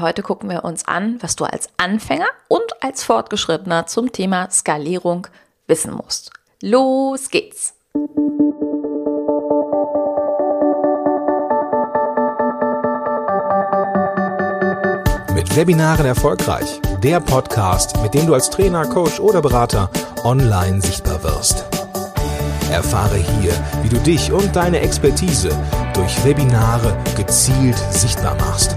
Heute gucken wir uns an, was du als Anfänger und als Fortgeschrittener zum Thema Skalierung wissen musst. Los geht's! Mit Webinaren erfolgreich. Der Podcast, mit dem du als Trainer, Coach oder Berater online sichtbar wirst. Erfahre hier, wie du dich und deine Expertise durch Webinare gezielt sichtbar machst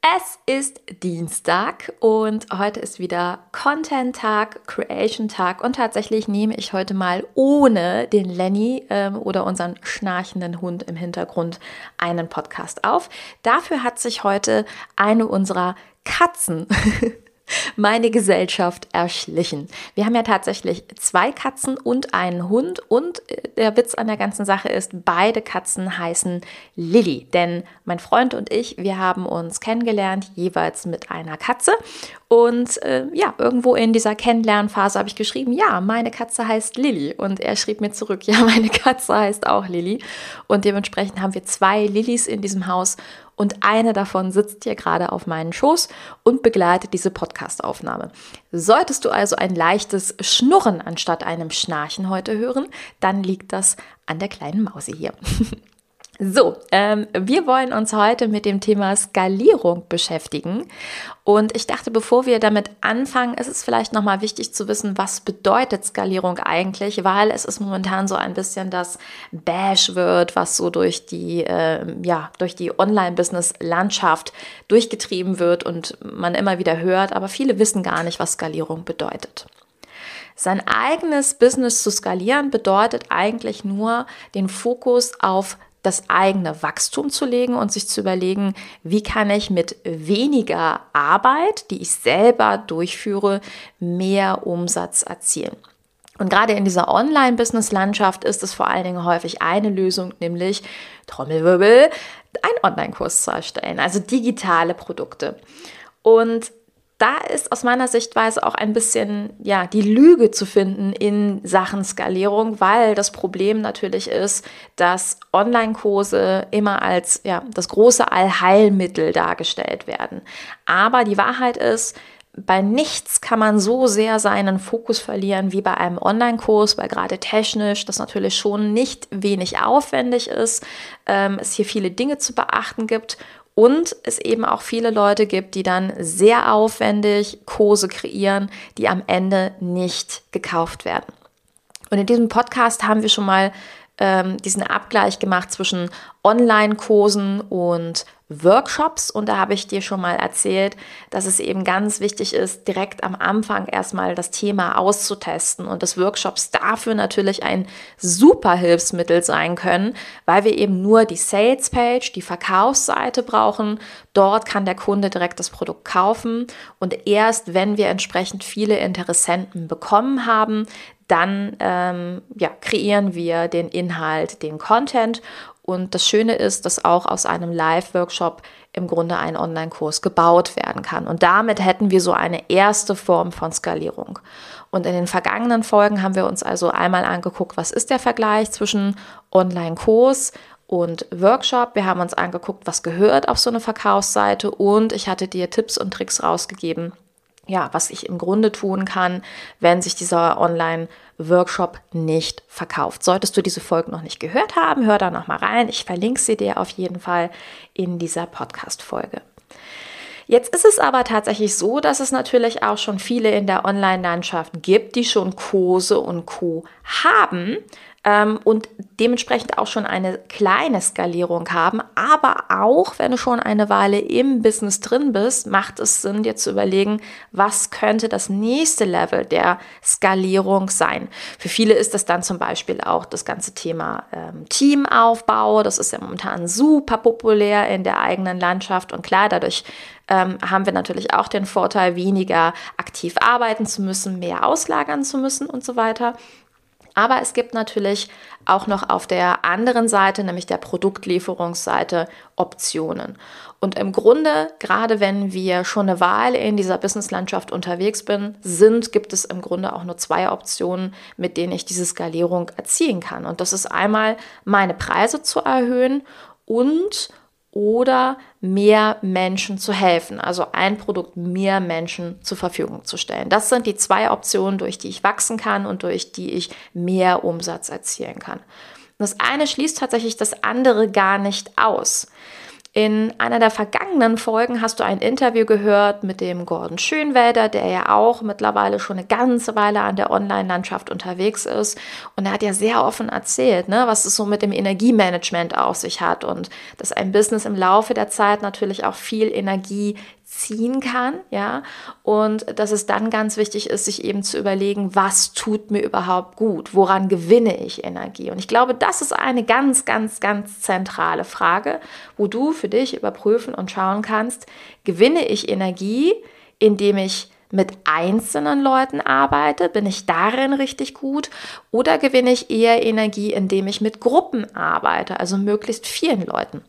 Es ist Dienstag und heute ist wieder Content-Tag, Creation-Tag und tatsächlich nehme ich heute mal ohne den Lenny ähm, oder unseren schnarchenden Hund im Hintergrund einen Podcast auf. Dafür hat sich heute eine unserer Katzen meine Gesellschaft erschlichen. Wir haben ja tatsächlich zwei Katzen und einen Hund und äh, der Witz an der ganzen Sache ist, beide Katzen heißen Lilly, denn mein Freund und ich, wir haben uns kennengelernt, jeweils mit einer Katze und äh, ja, irgendwo in dieser Kennenlernphase habe ich geschrieben, ja, meine Katze heißt Lilly. Und er schrieb mir zurück, ja, meine Katze heißt auch Lilly. Und dementsprechend haben wir zwei Lillys in diesem Haus und eine davon sitzt hier gerade auf meinen Schoß und begleitet diese Podcastaufnahme. Solltest du also ein leichtes Schnurren anstatt einem Schnarchen heute hören, dann liegt das an der kleinen Mausi hier. So, ähm, wir wollen uns heute mit dem Thema Skalierung beschäftigen. Und ich dachte, bevor wir damit anfangen, ist es vielleicht nochmal wichtig zu wissen, was bedeutet Skalierung eigentlich, weil es ist momentan so ein bisschen das Bash wird, was so durch die, äh, ja, durch die Online-Business-Landschaft durchgetrieben wird und man immer wieder hört, aber viele wissen gar nicht, was Skalierung bedeutet. Sein eigenes Business zu skalieren bedeutet eigentlich nur den Fokus auf das eigene Wachstum zu legen und sich zu überlegen, wie kann ich mit weniger Arbeit, die ich selber durchführe, mehr Umsatz erzielen. Und gerade in dieser Online-Business-Landschaft ist es vor allen Dingen häufig eine Lösung, nämlich Trommelwirbel, einen Online-Kurs zu erstellen, also digitale Produkte. Und da ist aus meiner Sichtweise auch ein bisschen ja die Lüge zu finden in Sachen Skalierung, weil das Problem natürlich ist, dass Online-Kurse immer als ja das große Allheilmittel dargestellt werden. Aber die Wahrheit ist, bei nichts kann man so sehr seinen Fokus verlieren wie bei einem Online-Kurs, weil gerade technisch das natürlich schon nicht wenig aufwendig ist, ähm, es hier viele Dinge zu beachten gibt und es eben auch viele Leute gibt, die dann sehr aufwendig Kurse kreieren, die am Ende nicht gekauft werden. Und in diesem Podcast haben wir schon mal ähm, diesen Abgleich gemacht zwischen Online-Kursen und Workshops und da habe ich dir schon mal erzählt, dass es eben ganz wichtig ist, direkt am Anfang erstmal das Thema auszutesten und dass Workshops dafür natürlich ein super Hilfsmittel sein können, weil wir eben nur die Sales Page, die Verkaufsseite brauchen. Dort kann der Kunde direkt das Produkt kaufen und erst wenn wir entsprechend viele Interessenten bekommen haben, dann ähm, ja, kreieren wir den Inhalt, den Content und das Schöne ist, dass auch aus einem Live-Workshop im Grunde ein Online-Kurs gebaut werden kann. Und damit hätten wir so eine erste Form von Skalierung. Und in den vergangenen Folgen haben wir uns also einmal angeguckt, was ist der Vergleich zwischen Online-Kurs und Workshop. Wir haben uns angeguckt, was gehört auf so eine Verkaufsseite und ich hatte dir Tipps und Tricks rausgegeben, ja, was ich im Grunde tun kann, wenn sich dieser Online-Workshop nicht verkauft. Solltest du diese Folge noch nicht gehört haben, hör da noch mal rein. Ich verlinke sie dir auf jeden Fall in dieser Podcast-Folge. Jetzt ist es aber tatsächlich so, dass es natürlich auch schon viele in der Online-Landschaft gibt, die schon Kurse und Co. haben ähm, und dementsprechend auch schon eine kleine Skalierung haben. Aber auch wenn du schon eine Weile im Business drin bist, macht es Sinn, dir zu überlegen, was könnte das nächste Level der Skalierung sein. Für viele ist das dann zum Beispiel auch das ganze Thema ähm, Teamaufbau. Das ist ja momentan super populär in der eigenen Landschaft und klar, dadurch ähm, haben wir natürlich auch den Vorteil, weniger aktiv arbeiten zu müssen, mehr auslagern zu müssen und so weiter. Aber es gibt natürlich auch noch auf der anderen Seite, nämlich der Produktlieferungsseite, Optionen. Und im Grunde, gerade wenn wir schon eine Weile in dieser Businesslandschaft unterwegs bin, sind, gibt es im Grunde auch nur zwei Optionen, mit denen ich diese Skalierung erzielen kann. Und das ist einmal meine Preise zu erhöhen und oder mehr Menschen zu helfen, also ein Produkt mehr Menschen zur Verfügung zu stellen. Das sind die zwei Optionen, durch die ich wachsen kann und durch die ich mehr Umsatz erzielen kann. Das eine schließt tatsächlich das andere gar nicht aus. In einer der vergangenen Folgen hast du ein Interview gehört mit dem Gordon Schönwälder, der ja auch mittlerweile schon eine ganze Weile an der Online-Landschaft unterwegs ist. Und er hat ja sehr offen erzählt, ne, was es so mit dem Energiemanagement auf sich hat und dass ein Business im Laufe der Zeit natürlich auch viel Energie ziehen kann, ja, und dass es dann ganz wichtig ist, sich eben zu überlegen, was tut mir überhaupt gut, woran gewinne ich Energie? Und ich glaube, das ist eine ganz, ganz, ganz zentrale Frage, wo du für dich überprüfen und schauen kannst, gewinne ich Energie, indem ich mit einzelnen Leuten arbeite, bin ich darin richtig gut oder gewinne ich eher Energie, indem ich mit Gruppen arbeite, also möglichst vielen Leuten.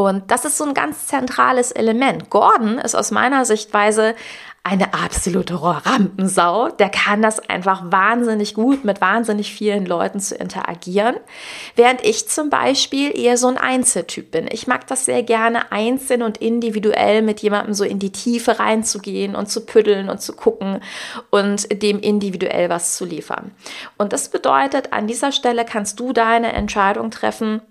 Und das ist so ein ganz zentrales Element. Gordon ist aus meiner Sichtweise eine absolute Rampensau. Der kann das einfach wahnsinnig gut, mit wahnsinnig vielen Leuten zu interagieren. Während ich zum Beispiel eher so ein Einzeltyp bin. Ich mag das sehr gerne, einzeln und individuell mit jemandem so in die Tiefe reinzugehen und zu püddeln und zu gucken und dem individuell was zu liefern. Und das bedeutet, an dieser Stelle kannst du deine Entscheidung treffen,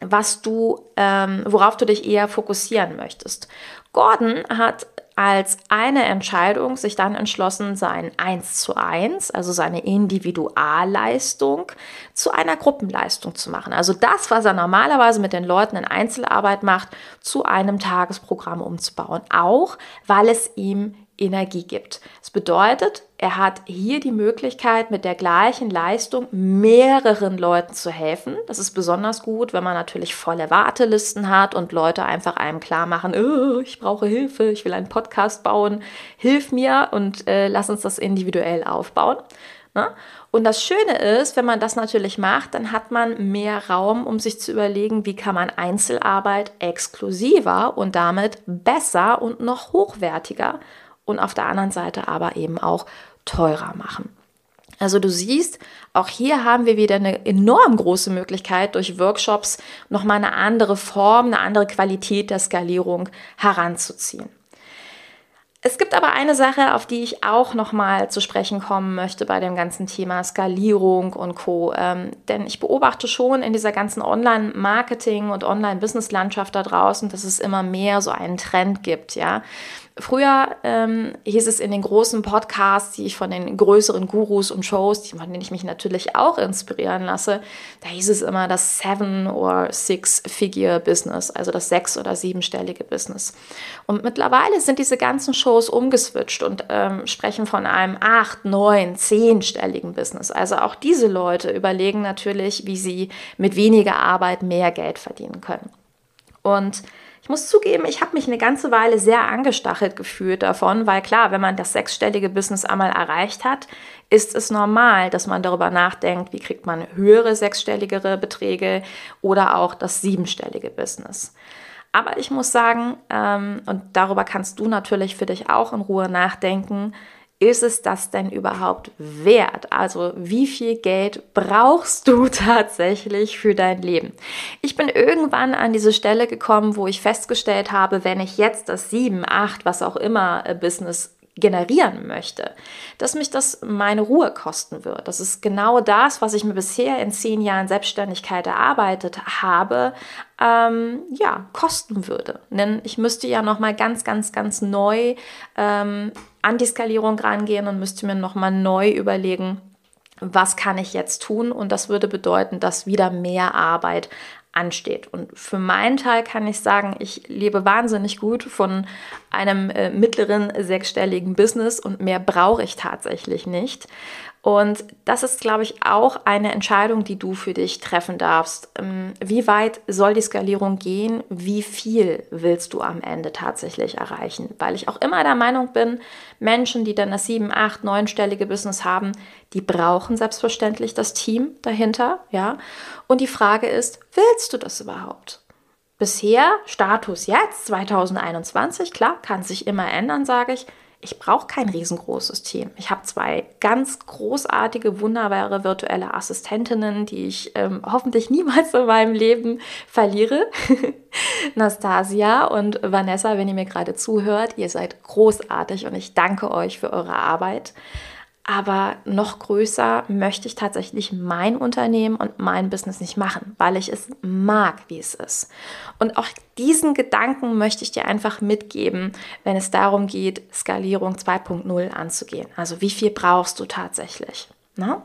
was du, ähm, worauf du dich eher fokussieren möchtest. Gordon hat als eine Entscheidung sich dann entschlossen, sein 1 zu 1, also seine Individualleistung, zu einer Gruppenleistung zu machen. Also das, was er normalerweise mit den Leuten in Einzelarbeit macht, zu einem Tagesprogramm umzubauen. Auch weil es ihm Energie gibt. Das bedeutet, er hat hier die Möglichkeit, mit der gleichen Leistung mehreren Leuten zu helfen. Das ist besonders gut, wenn man natürlich volle Wartelisten hat und Leute einfach einem klar machen, oh, ich brauche Hilfe, ich will einen Podcast bauen, hilf mir und äh, lass uns das individuell aufbauen. Ne? Und das Schöne ist, wenn man das natürlich macht, dann hat man mehr Raum, um sich zu überlegen, wie kann man Einzelarbeit exklusiver und damit besser und noch hochwertiger und auf der anderen Seite aber eben auch teurer machen. Also du siehst, auch hier haben wir wieder eine enorm große Möglichkeit, durch Workshops nochmal eine andere Form, eine andere Qualität der Skalierung heranzuziehen. Es gibt aber eine Sache, auf die ich auch nochmal zu sprechen kommen möchte bei dem ganzen Thema Skalierung und Co. Ähm, denn ich beobachte schon in dieser ganzen Online-Marketing- und Online-Business-Landschaft da draußen, dass es immer mehr so einen Trend gibt, ja. Früher ähm, hieß es in den großen Podcasts, die ich von den größeren Gurus und Shows, von denen ich mich natürlich auch inspirieren lasse, da hieß es immer das Seven- or Six-Figure-Business, also das sechs- oder siebenstellige Business. Und mittlerweile sind diese ganzen Shows umgeswitcht und ähm, sprechen von einem acht-, neun-, zehnstelligen Business. Also auch diese Leute überlegen natürlich, wie sie mit weniger Arbeit mehr Geld verdienen können. Und ich muss zugeben, ich habe mich eine ganze Weile sehr angestachelt gefühlt davon, weil klar, wenn man das sechsstellige Business einmal erreicht hat, ist es normal, dass man darüber nachdenkt, wie kriegt man höhere sechsstelligere Beträge oder auch das siebenstellige Business. Aber ich muss sagen, ähm, und darüber kannst du natürlich für dich auch in Ruhe nachdenken, ist es das denn überhaupt wert? Also wie viel Geld brauchst du tatsächlich für dein Leben? Ich bin irgendwann an diese Stelle gekommen, wo ich festgestellt habe, wenn ich jetzt das 7, 8, was auch immer äh, Business generieren möchte, dass mich das meine Ruhe kosten wird. Das ist genau das, was ich mir bisher in zehn Jahren Selbstständigkeit erarbeitet habe, ähm, ja, kosten würde. Denn ich müsste ja nochmal ganz, ganz, ganz neu ähm, an die Skalierung rangehen und müsste mir nochmal neu überlegen, was kann ich jetzt tun? Und das würde bedeuten, dass wieder mehr Arbeit ansteht. Und für meinen Teil kann ich sagen, ich lebe wahnsinnig gut von einem äh, mittleren sechsstelligen Business und mehr brauche ich tatsächlich nicht. Und das ist, glaube ich, auch eine Entscheidung, die du für dich treffen darfst. Ähm, wie weit soll die Skalierung gehen? Wie viel willst du am Ende tatsächlich erreichen? Weil ich auch immer der Meinung bin, Menschen, die dann das sieben, acht, neunstellige Business haben, die brauchen selbstverständlich das Team dahinter, ja. Und die Frage ist, willst du das überhaupt? Bisher, Status jetzt, 2021, klar, kann sich immer ändern, sage ich ich brauche kein riesengroßes Team. Ich habe zwei ganz großartige, wunderbare virtuelle Assistentinnen, die ich ähm, hoffentlich niemals in meinem Leben verliere. Nastasia und Vanessa, wenn ihr mir gerade zuhört, ihr seid großartig und ich danke euch für eure Arbeit. Aber noch größer möchte ich tatsächlich mein Unternehmen und mein Business nicht machen, weil ich es mag, wie es ist. Und auch diesen Gedanken möchte ich dir einfach mitgeben, wenn es darum geht, Skalierung 2.0 anzugehen. Also wie viel brauchst du tatsächlich? Na? Ne?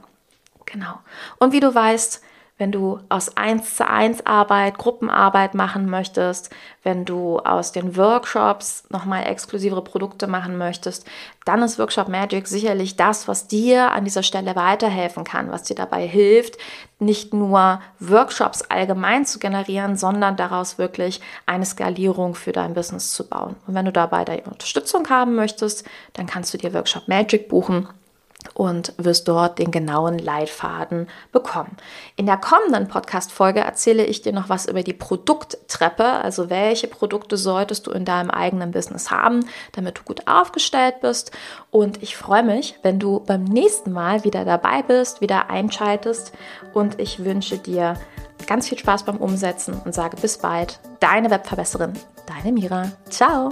Genau. Und wie du weißt, wenn du aus 1 zu 1 Arbeit, Gruppenarbeit machen möchtest, wenn du aus den Workshops nochmal exklusivere Produkte machen möchtest, dann ist Workshop Magic sicherlich das, was dir an dieser Stelle weiterhelfen kann, was dir dabei hilft, nicht nur Workshops allgemein zu generieren, sondern daraus wirklich eine Skalierung für dein Business zu bauen. Und wenn du dabei deine Unterstützung haben möchtest, dann kannst du dir Workshop Magic buchen und wirst dort den genauen Leitfaden bekommen. In der kommenden Podcast-Folge erzähle ich dir noch was über die Produkttreppe, also welche Produkte solltest du in deinem eigenen Business haben, damit du gut aufgestellt bist. Und ich freue mich, wenn du beim nächsten Mal wieder dabei bist, wieder einschaltest und ich wünsche dir ganz viel Spaß beim Umsetzen und sage bis bald. Deine Webverbesserin, deine Mira. Ciao!